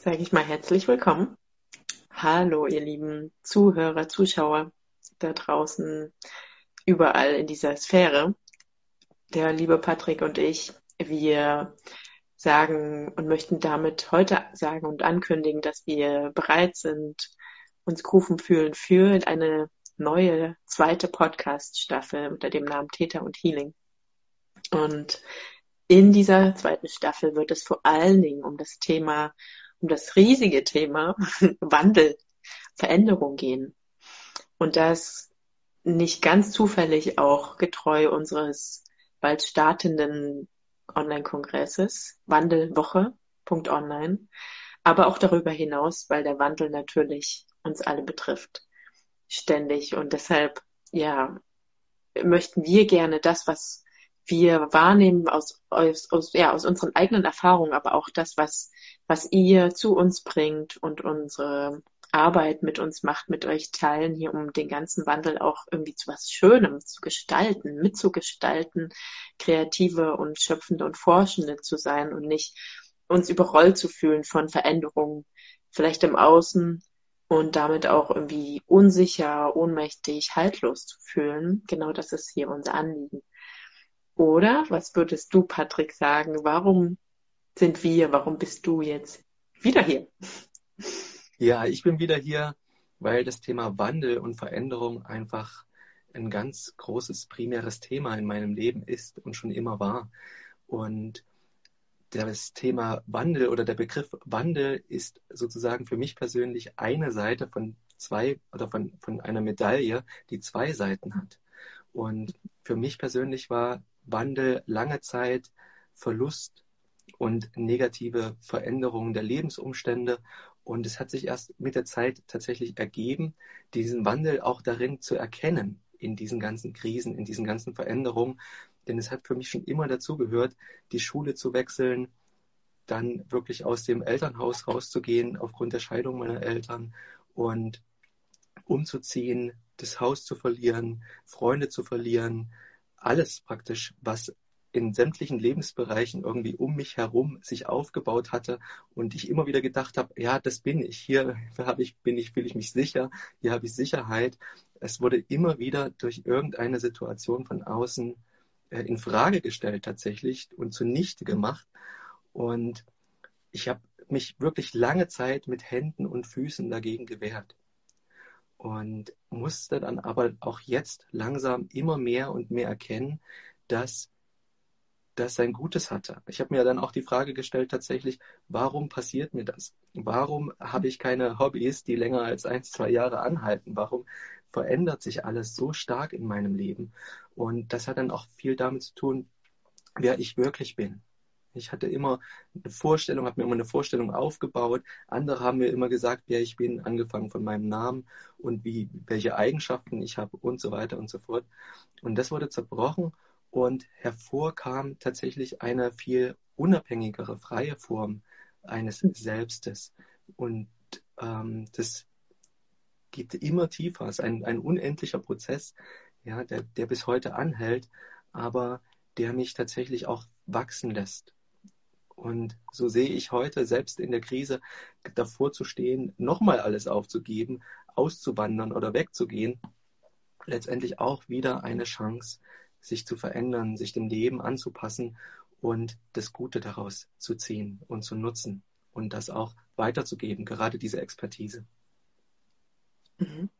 sage ich mal herzlich willkommen. Hallo, ihr lieben Zuhörer, Zuschauer da draußen, überall in dieser Sphäre. Der liebe Patrick und ich, wir sagen und möchten damit heute sagen und ankündigen, dass wir bereit sind, uns gerufen fühlen für eine neue zweite Podcast-Staffel unter dem Namen Täter und Healing. Und in dieser zweiten Staffel wird es vor allen Dingen um das Thema, um das riesige Thema Wandel, Veränderung gehen. Und das nicht ganz zufällig auch getreu unseres bald startenden Online-Kongresses, Wandelwoche.online, aber auch darüber hinaus, weil der Wandel natürlich uns alle betrifft, ständig. Und deshalb, ja, möchten wir gerne das, was wir wahrnehmen aus, aus, aus, ja, aus unseren eigenen Erfahrungen, aber auch das, was, was ihr zu uns bringt und unsere Arbeit mit uns macht, mit euch teilen, hier um den ganzen Wandel auch irgendwie zu was Schönem zu gestalten, mitzugestalten, kreative und schöpfende und forschende zu sein und nicht uns überrollt zu fühlen von Veränderungen, vielleicht im Außen und damit auch irgendwie unsicher, ohnmächtig, haltlos zu fühlen. Genau das ist hier unser Anliegen. Oder was würdest du, Patrick, sagen? Warum sind wir, warum bist du jetzt wieder hier? Ja, ich bin wieder hier, weil das Thema Wandel und Veränderung einfach ein ganz großes, primäres Thema in meinem Leben ist und schon immer war. Und das Thema Wandel oder der Begriff Wandel ist sozusagen für mich persönlich eine Seite von zwei oder von, von einer Medaille, die zwei Seiten hat. Und für mich persönlich war Wandel lange Zeit Verlust und negative Veränderungen der Lebensumstände und es hat sich erst mit der Zeit tatsächlich ergeben, diesen Wandel auch darin zu erkennen, in diesen ganzen Krisen, in diesen ganzen Veränderungen. Denn es hat für mich schon immer dazu gehört, die Schule zu wechseln, dann wirklich aus dem Elternhaus rauszugehen aufgrund der Scheidung meiner Eltern und umzuziehen, das Haus zu verlieren, Freunde zu verlieren, alles praktisch, was in sämtlichen Lebensbereichen irgendwie um mich herum sich aufgebaut hatte und ich immer wieder gedacht habe, ja, das bin ich. Hier habe ich, bin ich, fühle ich mich sicher, hier habe ich Sicherheit. Es wurde immer wieder durch irgendeine Situation von außen äh, in Frage gestellt tatsächlich und zunichte gemacht. Und ich habe mich wirklich lange Zeit mit Händen und Füßen dagegen gewehrt. Und musste dann aber auch jetzt langsam immer mehr und mehr erkennen, dass das sein Gutes hatte. Ich habe mir dann auch die Frage gestellt tatsächlich, warum passiert mir das? Warum habe ich keine Hobbys, die länger als ein, zwei Jahre anhalten? Warum verändert sich alles so stark in meinem Leben? Und das hat dann auch viel damit zu tun, wer ich wirklich bin. Ich hatte immer eine Vorstellung, habe mir immer eine Vorstellung aufgebaut. Andere haben mir immer gesagt, wer ich bin, angefangen von meinem Namen und wie, welche Eigenschaften ich habe und so weiter und so fort. Und das wurde zerbrochen und hervorkam tatsächlich eine viel unabhängigere, freie Form eines Selbstes. Und ähm, das geht immer tiefer. Es ist ein, ein unendlicher Prozess, ja, der, der bis heute anhält, aber der mich tatsächlich auch wachsen lässt. Und so sehe ich heute, selbst in der Krise, davor zu stehen, nochmal alles aufzugeben, auszuwandern oder wegzugehen, letztendlich auch wieder eine Chance, sich zu verändern, sich dem Leben anzupassen und das Gute daraus zu ziehen und zu nutzen und das auch weiterzugeben, gerade diese Expertise. Mhm.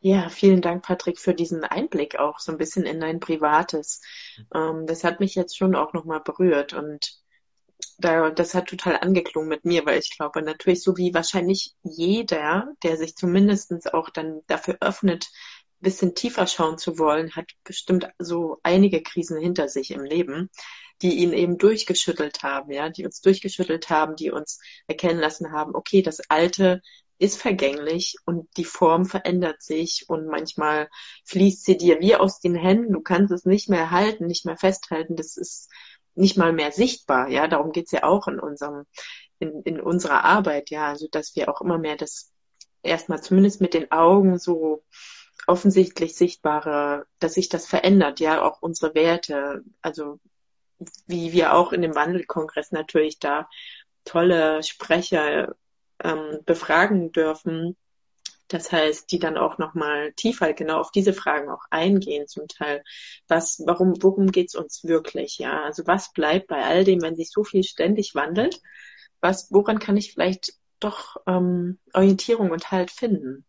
Ja, vielen Dank, Patrick, für diesen Einblick auch so ein bisschen in dein Privates. Ähm, das hat mich jetzt schon auch nochmal berührt und da, das hat total angeklungen mit mir, weil ich glaube, natürlich so wie wahrscheinlich jeder, der sich zumindestens auch dann dafür öffnet, bisschen tiefer schauen zu wollen, hat bestimmt so einige Krisen hinter sich im Leben, die ihn eben durchgeschüttelt haben, ja, die uns durchgeschüttelt haben, die uns erkennen lassen haben, okay, das Alte ist vergänglich und die Form verändert sich und manchmal fließt sie dir wie aus den Händen, du kannst es nicht mehr halten, nicht mehr festhalten, das ist nicht mal mehr sichtbar, ja, darum geht's ja auch in unserem, in, in unserer Arbeit, ja, also dass wir auch immer mehr das erstmal zumindest mit den Augen so offensichtlich sichtbare, dass sich das verändert, ja, auch unsere Werte, also wie wir auch in dem Wandelkongress natürlich da tolle Sprecher ähm, befragen dürfen. Das heißt, die dann auch nochmal tiefer genau auf diese Fragen auch eingehen zum Teil. Was, warum, worum geht's uns wirklich? Ja, also was bleibt bei all dem, wenn sich so viel ständig wandelt? Was, woran kann ich vielleicht doch ähm, Orientierung und Halt finden?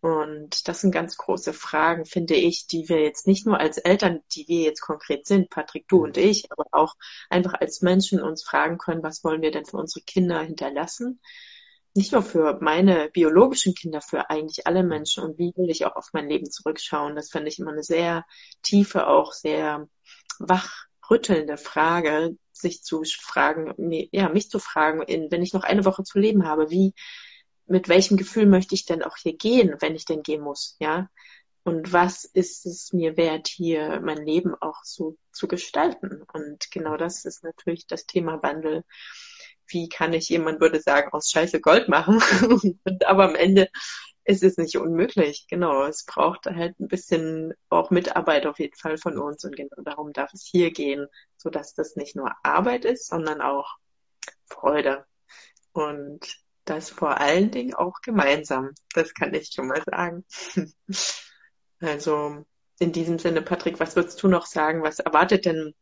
Und das sind ganz große Fragen, finde ich, die wir jetzt nicht nur als Eltern, die wir jetzt konkret sind, Patrick, du und ich, aber auch einfach als Menschen uns fragen können, was wollen wir denn für unsere Kinder hinterlassen? Nicht nur für meine biologischen Kinder, für eigentlich alle Menschen und wie will ich auch auf mein Leben zurückschauen? Das finde ich immer eine sehr tiefe, auch sehr wachrüttelnde Frage, sich zu fragen, ja, mich zu fragen, wenn ich noch eine Woche zu leben habe, wie, mit welchem Gefühl möchte ich denn auch hier gehen, wenn ich denn gehen muss, ja? Und was ist es mir wert, hier mein Leben auch so zu gestalten? Und genau das ist natürlich das Thema Wandel. Wie kann ich, jemand würde sagen, aus Scheiße Gold machen? Und, aber am Ende ist es nicht unmöglich. Genau. Es braucht halt ein bisschen auch Mitarbeit auf jeden Fall von uns. Und genau darum darf es hier gehen, so dass das nicht nur Arbeit ist, sondern auch Freude. Und das vor allen Dingen auch gemeinsam. Das kann ich schon mal sagen. Also in diesem Sinne, Patrick, was würdest du noch sagen? Was erwartet denn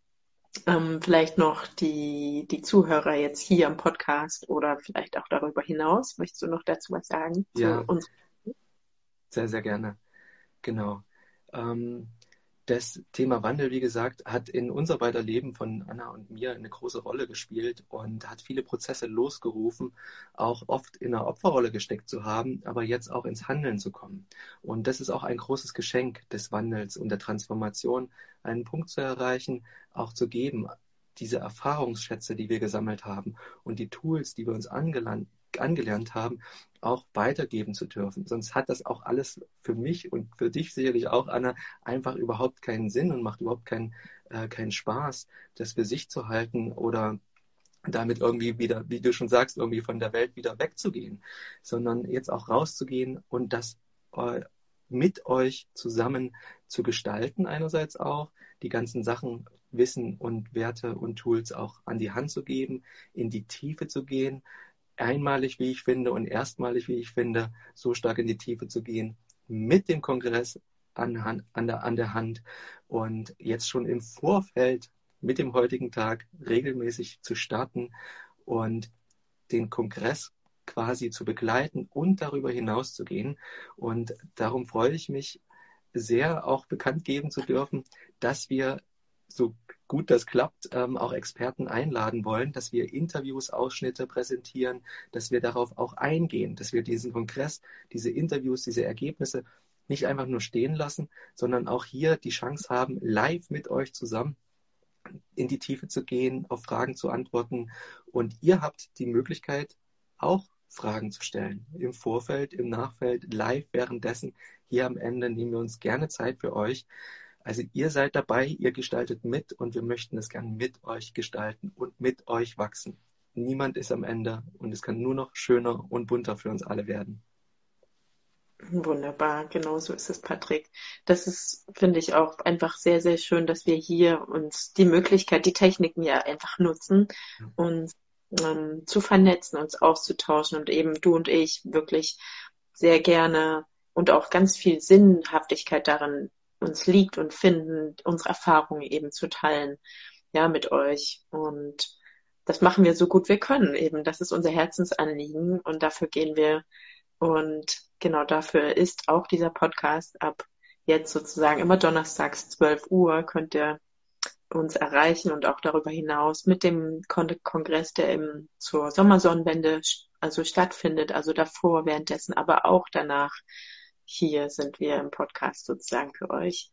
ähm, vielleicht noch die, die Zuhörer jetzt hier im Podcast oder vielleicht auch darüber hinaus? Möchtest du noch dazu was sagen? Ja, sehr, sehr gerne. Genau. Ähm, das Thema Wandel, wie gesagt, hat in unser beider Leben von Anna und mir eine große Rolle gespielt und hat viele Prozesse losgerufen, auch oft in einer Opferrolle gesteckt zu haben, aber jetzt auch ins Handeln zu kommen. Und das ist auch ein großes Geschenk des Wandels und der Transformation, einen Punkt zu erreichen, auch zu geben, diese Erfahrungsschätze, die wir gesammelt haben und die Tools, die wir uns angelangt, angelernt haben, auch weitergeben zu dürfen. Sonst hat das auch alles für mich und für dich sicherlich auch, Anna, einfach überhaupt keinen Sinn und macht überhaupt keinen, äh, keinen Spaß, das für sich zu halten oder damit irgendwie wieder, wie du schon sagst, irgendwie von der Welt wieder wegzugehen, sondern jetzt auch rauszugehen und das äh, mit euch zusammen zu gestalten einerseits auch, die ganzen Sachen, Wissen und Werte und Tools auch an die Hand zu geben, in die Tiefe zu gehen, einmalig, wie ich finde, und erstmalig, wie ich finde, so stark in die Tiefe zu gehen, mit dem Kongress an, an, der, an der Hand und jetzt schon im Vorfeld mit dem heutigen Tag regelmäßig zu starten und den Kongress quasi zu begleiten und darüber hinaus zu gehen. Und darum freue ich mich sehr, auch bekannt geben zu dürfen, dass wir so gut das klappt, ähm, auch Experten einladen wollen, dass wir Interviews, Ausschnitte präsentieren, dass wir darauf auch eingehen, dass wir diesen Kongress, diese Interviews, diese Ergebnisse nicht einfach nur stehen lassen, sondern auch hier die Chance haben, live mit euch zusammen in die Tiefe zu gehen, auf Fragen zu antworten. Und ihr habt die Möglichkeit, auch Fragen zu stellen. Im Vorfeld, im Nachfeld, live währenddessen. Hier am Ende nehmen wir uns gerne Zeit für euch. Also ihr seid dabei, ihr gestaltet mit und wir möchten es gern mit euch gestalten und mit euch wachsen. Niemand ist am Ende und es kann nur noch schöner und bunter für uns alle werden. Wunderbar, genau so ist es, Patrick. Das ist, finde ich, auch einfach sehr, sehr schön, dass wir hier uns die Möglichkeit, die Techniken ja einfach nutzen, uns ähm, zu vernetzen, uns auszutauschen und eben du und ich wirklich sehr gerne und auch ganz viel Sinnhaftigkeit darin uns liegt und finden, unsere Erfahrungen eben zu teilen, ja, mit euch. Und das machen wir so gut wir können eben. Das ist unser Herzensanliegen und dafür gehen wir. Und genau dafür ist auch dieser Podcast ab jetzt sozusagen immer donnerstags 12 Uhr könnt ihr uns erreichen und auch darüber hinaus mit dem Kongress, der eben zur Sommersonnenwende also stattfindet, also davor, währenddessen, aber auch danach hier sind wir im Podcast sozusagen für euch.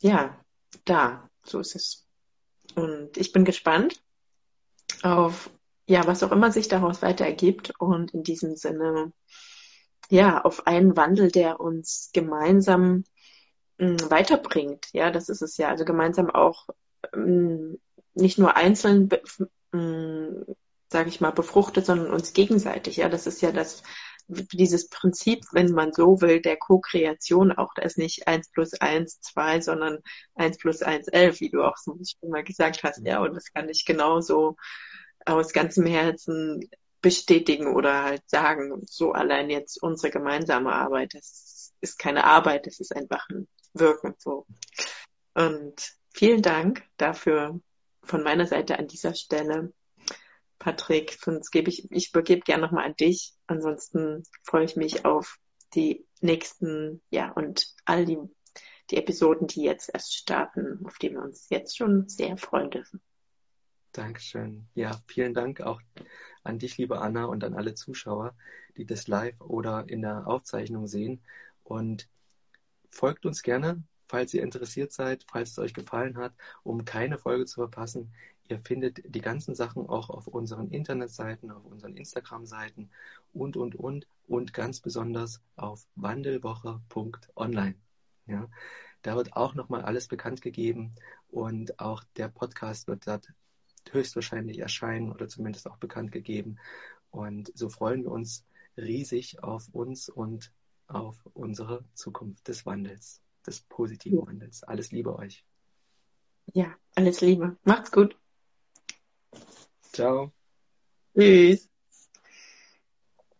Ja, da, so ist es. Und ich bin gespannt auf, ja, was auch immer sich daraus weiter ergibt und in diesem Sinne, ja, auf einen Wandel, der uns gemeinsam mh, hm, weiterbringt. Ja, das ist es ja. Also gemeinsam auch mh, hm, nicht nur einzeln, hm, sage ich mal, befruchtet, sondern uns gegenseitig. Ja, das ist ja das, dieses Prinzip, wenn man so will, der Co-Kreation auch, da ist nicht eins plus eins zwei, sondern eins plus eins elf, wie du auch so schon mal gesagt hast. Ja, und das kann ich genauso aus ganzem Herzen bestätigen oder halt sagen, so allein jetzt unsere gemeinsame Arbeit, das ist keine Arbeit, das ist einfach ein Wirken so. Und vielen Dank dafür von meiner Seite an dieser Stelle. Patrick, sonst gebe ich, ich übergebe gerne nochmal an dich. Ansonsten freue ich mich auf die nächsten, ja, und all die, die Episoden, die jetzt erst starten, auf die wir uns jetzt schon sehr freuen dürfen. Dankeschön. Ja, vielen Dank auch an dich, liebe Anna, und an alle Zuschauer, die das live oder in der Aufzeichnung sehen. Und folgt uns gerne, falls ihr interessiert seid, falls es euch gefallen hat, um keine Folge zu verpassen. Ihr findet die ganzen Sachen auch auf unseren Internetseiten, auf unseren Instagram-Seiten und, und, und. Und ganz besonders auf wandelwoche.online. Ja, da wird auch nochmal alles bekannt gegeben und auch der Podcast wird dort höchstwahrscheinlich erscheinen oder zumindest auch bekannt gegeben. Und so freuen wir uns riesig auf uns und auf unsere Zukunft des Wandels, des positiven Wandels. Alles Liebe euch. Ja, alles Liebe. Macht's gut. Ciao. Tschüss.